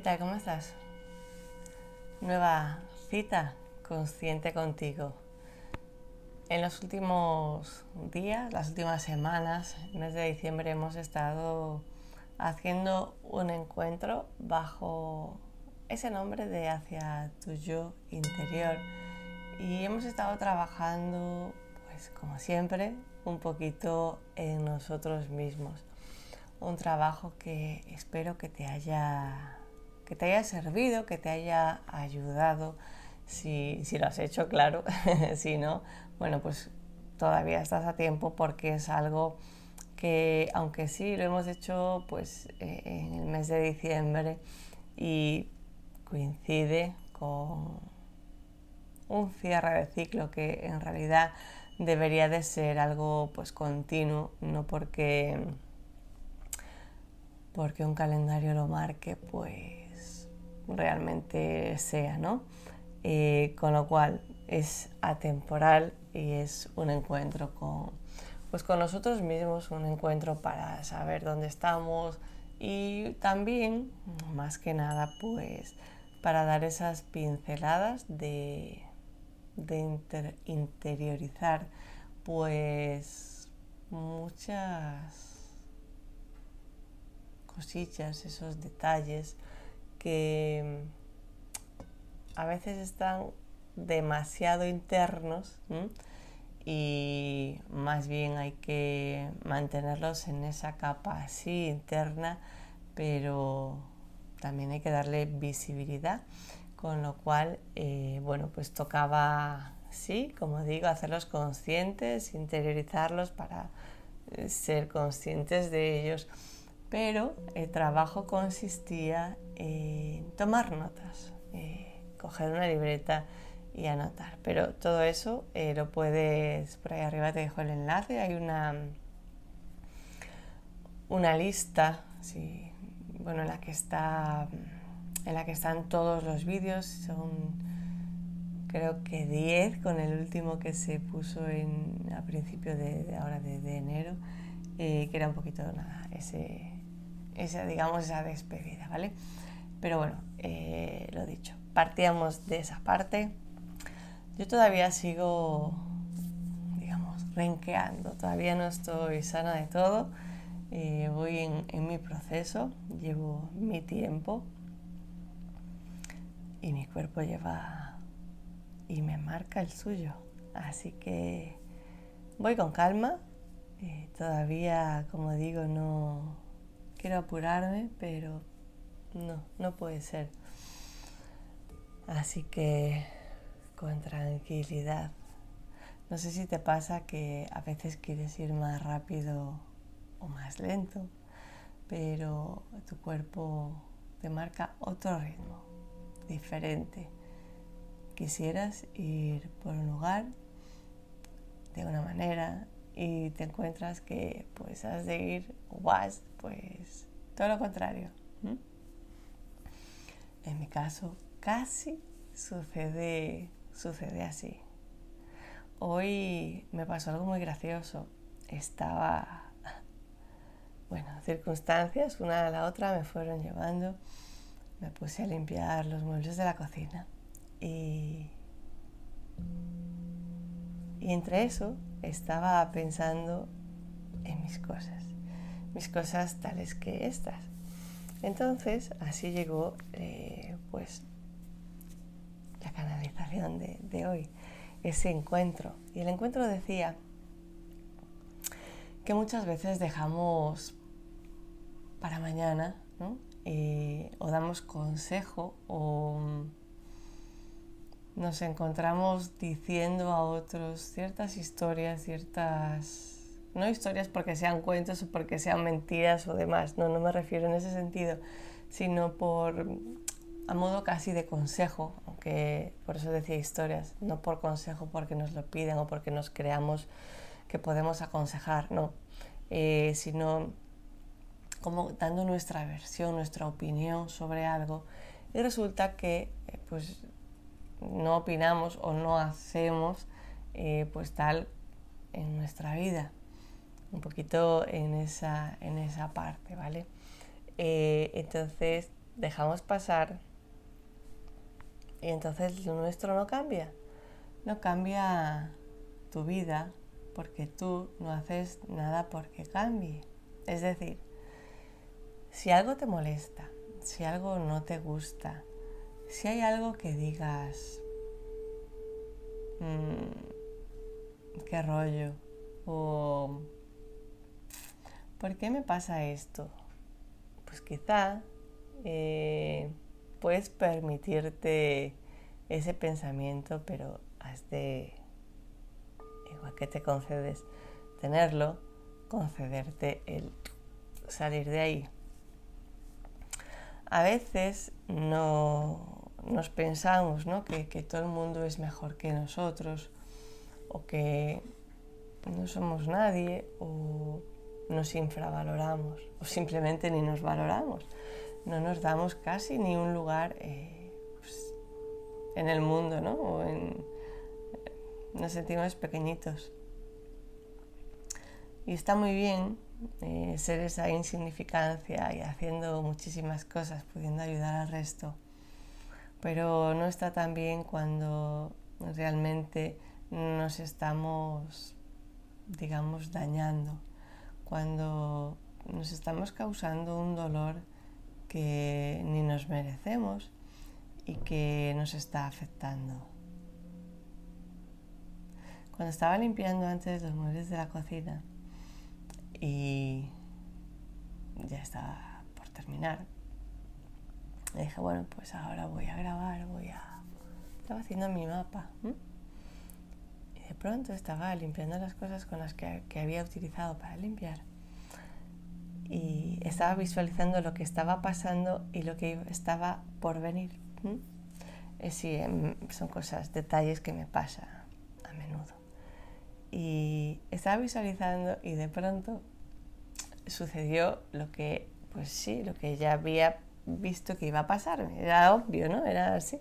¿Qué tal? ¿Cómo estás? Nueva cita consciente contigo. En los últimos días, las últimas semanas, el mes de diciembre, hemos estado haciendo un encuentro bajo ese nombre de hacia tu yo interior. Y hemos estado trabajando, pues como siempre, un poquito en nosotros mismos. Un trabajo que espero que te haya, que te haya servido, que te haya ayudado. Si, si lo has hecho, claro. si no, bueno, pues todavía estás a tiempo porque es algo que, aunque sí lo hemos hecho pues eh, en el mes de diciembre y coincide con un cierre de ciclo que en realidad debería de ser algo pues continuo, no porque porque un calendario lo marque, pues realmente sea, ¿no? Eh, con lo cual es atemporal y es un encuentro con, pues con nosotros mismos, un encuentro para saber dónde estamos y también, más que nada, pues para dar esas pinceladas de, interiorizar pues muchas cosillas, esos detalles que a veces están demasiado internos y más bien hay que mantenerlos en esa capa así interna, pero también hay que darle visibilidad con lo cual, eh, bueno, pues tocaba, sí, como digo, hacerlos conscientes, interiorizarlos para eh, ser conscientes de ellos. Pero el trabajo consistía en tomar notas, eh, coger una libreta y anotar. Pero todo eso lo puedes, por ahí arriba te dejo el enlace, hay una, una lista, bueno, en la que está en la que están todos los vídeos, son creo que 10 con el último que se puso en, a principio de, ahora de, enero, eh, que era un poquito nada, ese, esa, digamos, esa despedida, ¿vale? Pero bueno, eh, lo dicho, partíamos de esa parte. Yo todavía sigo, digamos, renqueando, todavía no estoy sana de todo, eh, voy en, mi proceso, llevo mi tiempo y mi cuerpo lleva y me marca el suyo. Así que voy con calma. Eh, todavía, como digo, no quiero apurarme, pero no, no puede ser. Así que con tranquilidad. No sé si te pasa que a veces quieres ir más rápido o más lento, pero tu cuerpo te marca otro ritmo diferente. Quisieras ir por un lugar de una manera y te encuentras que pues has de ir o vas pues todo lo contrario. En mi caso casi sucede, sucede así. Hoy me pasó algo muy gracioso. Estaba, bueno, circunstancias, una a la otra me fueron llevando me puse a limpiar los muebles de la cocina y, y entre eso estaba pensando en mis cosas, mis cosas tales que estas. Entonces así llegó eh, pues la canalización de, hoy, ese encuentro. Y el encuentro decía que muchas veces dejamos para mañana. Eh, o damos consejo o nos encontramos diciendo a otros ciertas historias, ciertas, no historias porque sean cuentos o porque sean mentiras o demás, no, no me refiero en ese sentido, sino por, a modo casi de consejo, aunque por eso decía historias, no por consejo porque nos lo piden o porque nos creamos que podemos aconsejar, no, eh, sino como dando nuestra versión, nuestra opinión sobre algo y resulta que eh, pues no opinamos o no hacemos eh, pues tal en nuestra vida un poquito en esa, en esa parte, ¿vale? Eh, entonces dejamos pasar y entonces lo nuestro no cambia. No cambia tu vida porque tú no haces nada porque cambie. Es decir, si algo te molesta, si algo no te gusta, si hay algo que digas, mmm, qué rollo, o ¿por qué me pasa esto? Pues quizá eh, puedes permitirte ese pensamiento, pero has de, igual que te concedes tenerlo, concederte el salir de ahí. A veces no nos pensamos que, que todo el mundo es mejor que nosotros o que no somos nadie o nos infravaloramos o simplemente ni nos valoramos. No nos damos casi ni un lugar eh, pues, en el mundo, ¿no? O en, nos sentimos pequeñitos. Y está muy bien eh, ser esa insignificancia y haciendo muchísimas cosas, pudiendo ayudar al resto. Pero no está tan bien cuando realmente nos estamos, digamos, dañando cuando nos estamos causando un dolor que ni nos merecemos y que nos está afectando. Cuando estaba limpiando antes los muebles de la cocina y ya estaba por terminar, dije, bueno, pues ahora voy a grabar, voy a... Estaba haciendo mi mapa de pronto estaba limpiando las cosas con las que, había utilizado para limpiar y estaba visualizando lo que estaba pasando y lo que estaba por venir. Eh, sí, em, son cosas, detalles que me pasan a menudo. Y estaba visualizando y de pronto sucedió lo que, pues sí, lo que ya había visto que iba a pasar. Era obvio, ¿no? Era así.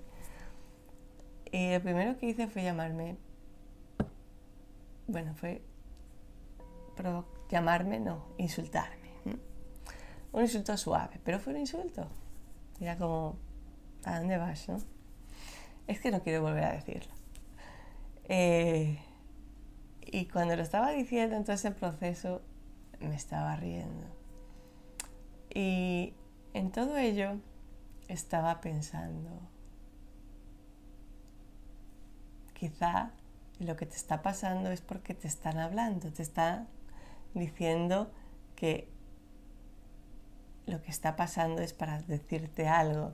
Y lo primero que hice fue llamarme bueno, fue llamarme, no, insultarme. Un insulto suave, pero fue un insulto. Era como, ¿a dónde vas? No? Es que no quiero volver a decirlo. Eh, y cuando lo estaba diciendo en todo ese proceso, me estaba riendo. Y en todo ello estaba pensando, quizá lo que te está pasando es porque te están hablando, te están diciendo que lo que está pasando es para decirte algo.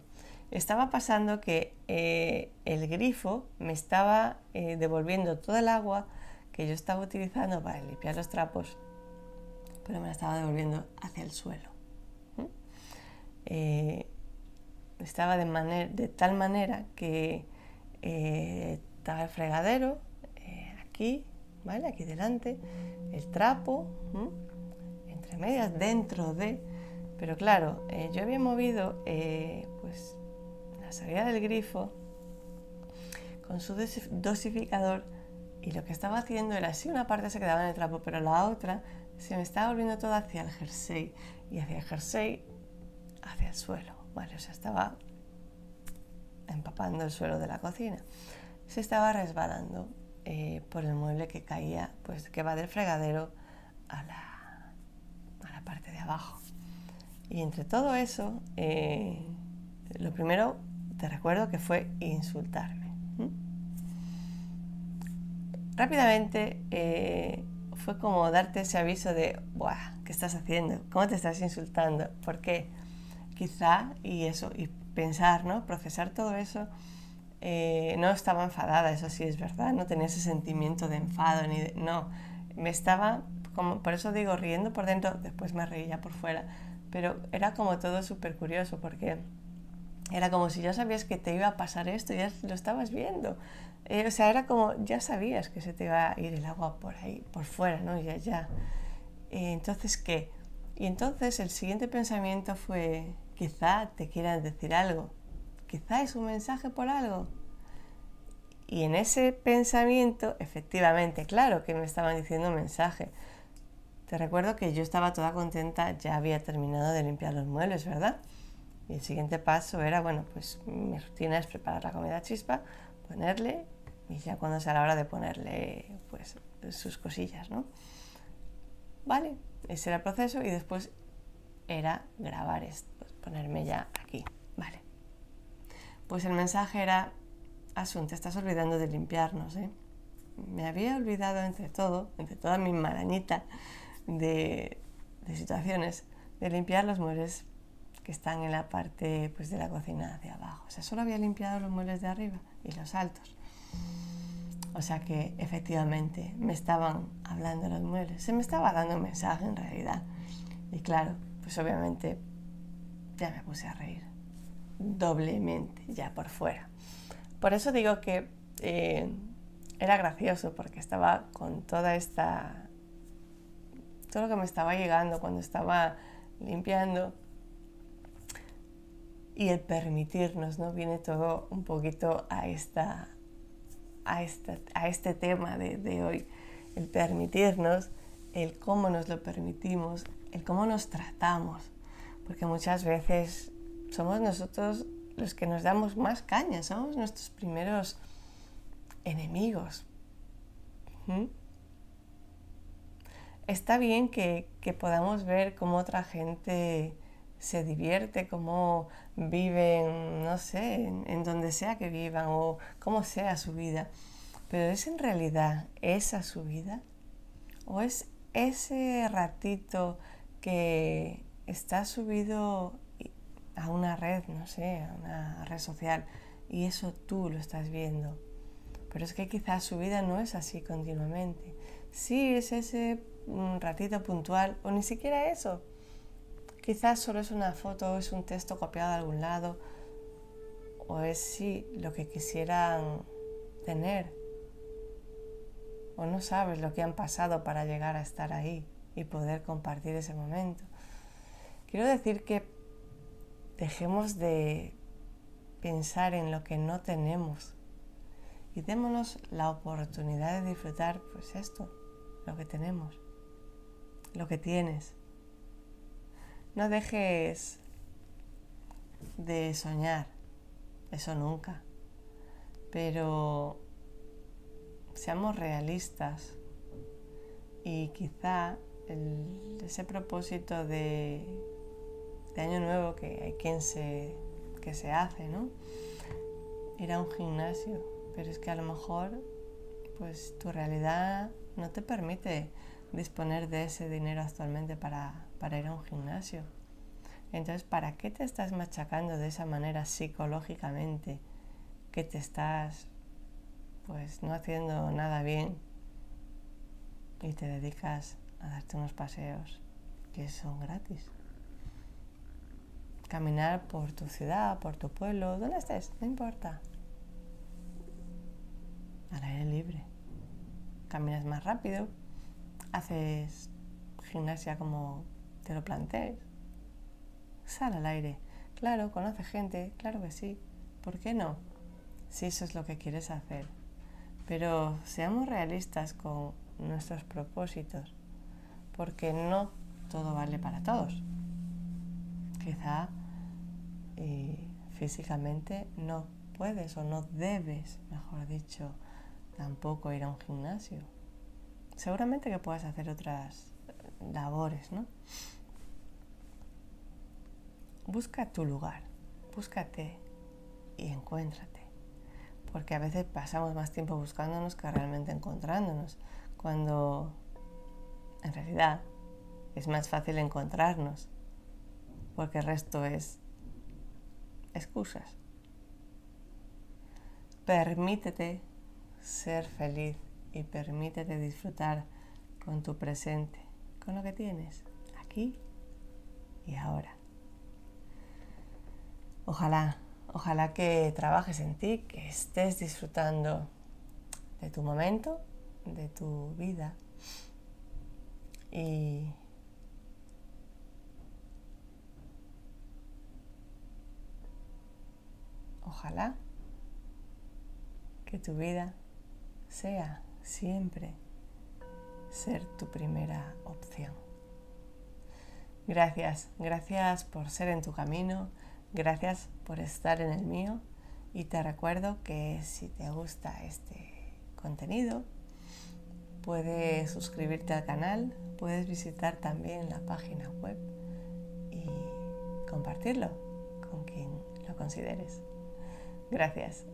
Estaba pasando que eh, el grifo me estaba eh, devolviendo todo el agua que yo estaba utilizando para limpiar los trapos, pero me la estaba devolviendo hacia el suelo. Eh, estaba de, tal manera que estaba el fregadero, aquí, ¿vale? Aquí delante, el trapo, entre medias, dentro de... Pero claro, eh, yo había movido eh, pues, la salida del grifo con su dosificador y lo que estaba haciendo era así una parte se quedaba en el trapo, pero la otra se me estaba volviendo todo hacia el jersey y hacia el jersey hacia el suelo, ¿vale? O estaba empapando el suelo de la cocina. Se estaba resbalando eh, por el mueble que caía, pues que va del fregadero a la, a la parte de abajo. Y entre todo eso, eh, lo primero te recuerdo que fue insultarme. Rápidamente eh, fue como darte ese aviso de, Buah, ¿qué estás haciendo? ¿Cómo te estás insultando? Porque quizá, y eso, y pensar, ¿no? Procesar todo eso eh, no estaba enfadada, eso sí es verdad, no tenía ese sentimiento de enfado, ni no, me estaba, como, por eso digo, riendo por dentro, después me reía por fuera, pero era como todo súper curioso porque era como si ya sabías que te iba a pasar esto, ya lo estabas viendo. Eh, o sea, era como, ya sabías que se te iba a ir el agua por ahí, por fuera, ¿no? Ya, ya. Eh, entonces, ¿qué? Y entonces el siguiente pensamiento fue, quizá te quieran decir algo quizá es un mensaje por algo. Y en ese pensamiento, efectivamente, claro que me estaban diciendo un mensaje. Te recuerdo que yo estaba toda contenta, ya había terminado de limpiar los muebles, ¿verdad? Y el siguiente paso era, bueno, pues mi rutina es preparar la comida chispa, ponerle y ya cuando sea la hora de ponerle pues sus cosillas, ¿no? Vale, ese era el proceso y después era grabar esto, ponerme ya aquí, vale. Pues el mensaje era, Asun, te estás olvidando de limpiarnos, ¿eh? Me había olvidado entre todo, entre toda mi marañita de, situaciones, de limpiar los muebles que están en la parte pues, de la cocina de abajo. O sea, solo había limpiado los muebles de arriba y los altos. O sea que efectivamente me estaban hablando los muebles. Se me estaba dando un mensaje en realidad. Y claro, pues obviamente ya me puse a reír. Doblemente, ya por fuera. Por eso digo que eh, era gracioso porque estaba con toda esta... Todo lo que me estaba llegando cuando estaba limpiando y el permitirnos, ¿no? Viene todo un poquito a, esta, a, a este tema de, de hoy, el permitirnos, el cómo nos lo permitimos, el cómo nos tratamos, porque muchas veces somos nosotros los que nos damos más caña, somos nuestros primeros enemigos. Está bien que, que podamos ver cómo otra gente se divierte, cómo viven, no sé, en, donde sea que vivan o cómo sea su vida. Pero ¿es en realidad esa su vida? ¿O es ese ratito que está subido a una red, no sé, a una red social y eso tú lo estás viendo? Pero es que quizás su vida no es así continuamente. Sí, es ese mm, ratito puntual o ni siquiera eso Quizás solo es una foto, es un texto copiado de algún lado, o es sí lo que quisieran tener, o no sabes lo que han pasado para llegar a estar ahí y poder compartir ese momento. Quiero decir que dejemos de pensar en lo que no tenemos y démonos la oportunidad de disfrutar pues esto, lo que tenemos, lo que tienes. No dejes de soñar, eso nunca, pero seamos realistas y quizá ese propósito de, año nuevo que hay quien se, que se hace, ¿no? Ir a un gimnasio, pero es que a lo mejor pues tu realidad no te permite disponer de ese dinero actualmente para para ir a un gimnasio. Entonces, ¿para qué te estás machacando de esa manera psicológicamente? Que te estás, pues, no haciendo nada bien y te dedicas a darte unos paseos que son gratis. Caminar por tu ciudad, por tu pueblo, donde estés, no importa. Al aire libre. Caminas más rápido, haces gimnasia como te lo plantees. Sal al aire. Claro, conoce gente, claro que sí. ¿Por qué no? Si eso es lo que quieres hacer. Pero seamos realistas con nuestros propósitos, porque no todo vale para todos. Quizá eh, físicamente no puedes o no debes, mejor dicho, tampoco ir a un gimnasio. Seguramente que puedas hacer otras labores, ¿no? busca tu lugar, búscate y encuéntrate. Porque a veces pasamos más tiempo buscándonos que realmente encontrándonos, cuando en realidad es más fácil encontrarnos, porque el resto es excusas. Permítete ser feliz y permítete disfrutar con tu presente, con lo que tienes, aquí y ahora. Ojalá, ojalá que trabajes en ti, que estés disfrutando de tu momento, de tu vida. Y ojalá que tu vida sea siempre ser tu primera opción. Gracias, gracias por ser en tu camino Gracias por estar en el mío y te recuerdo que si te gusta este contenido, puedes suscribirte al canal, puedes visitar también la página web y compartirlo con quien lo consideres. Gracias.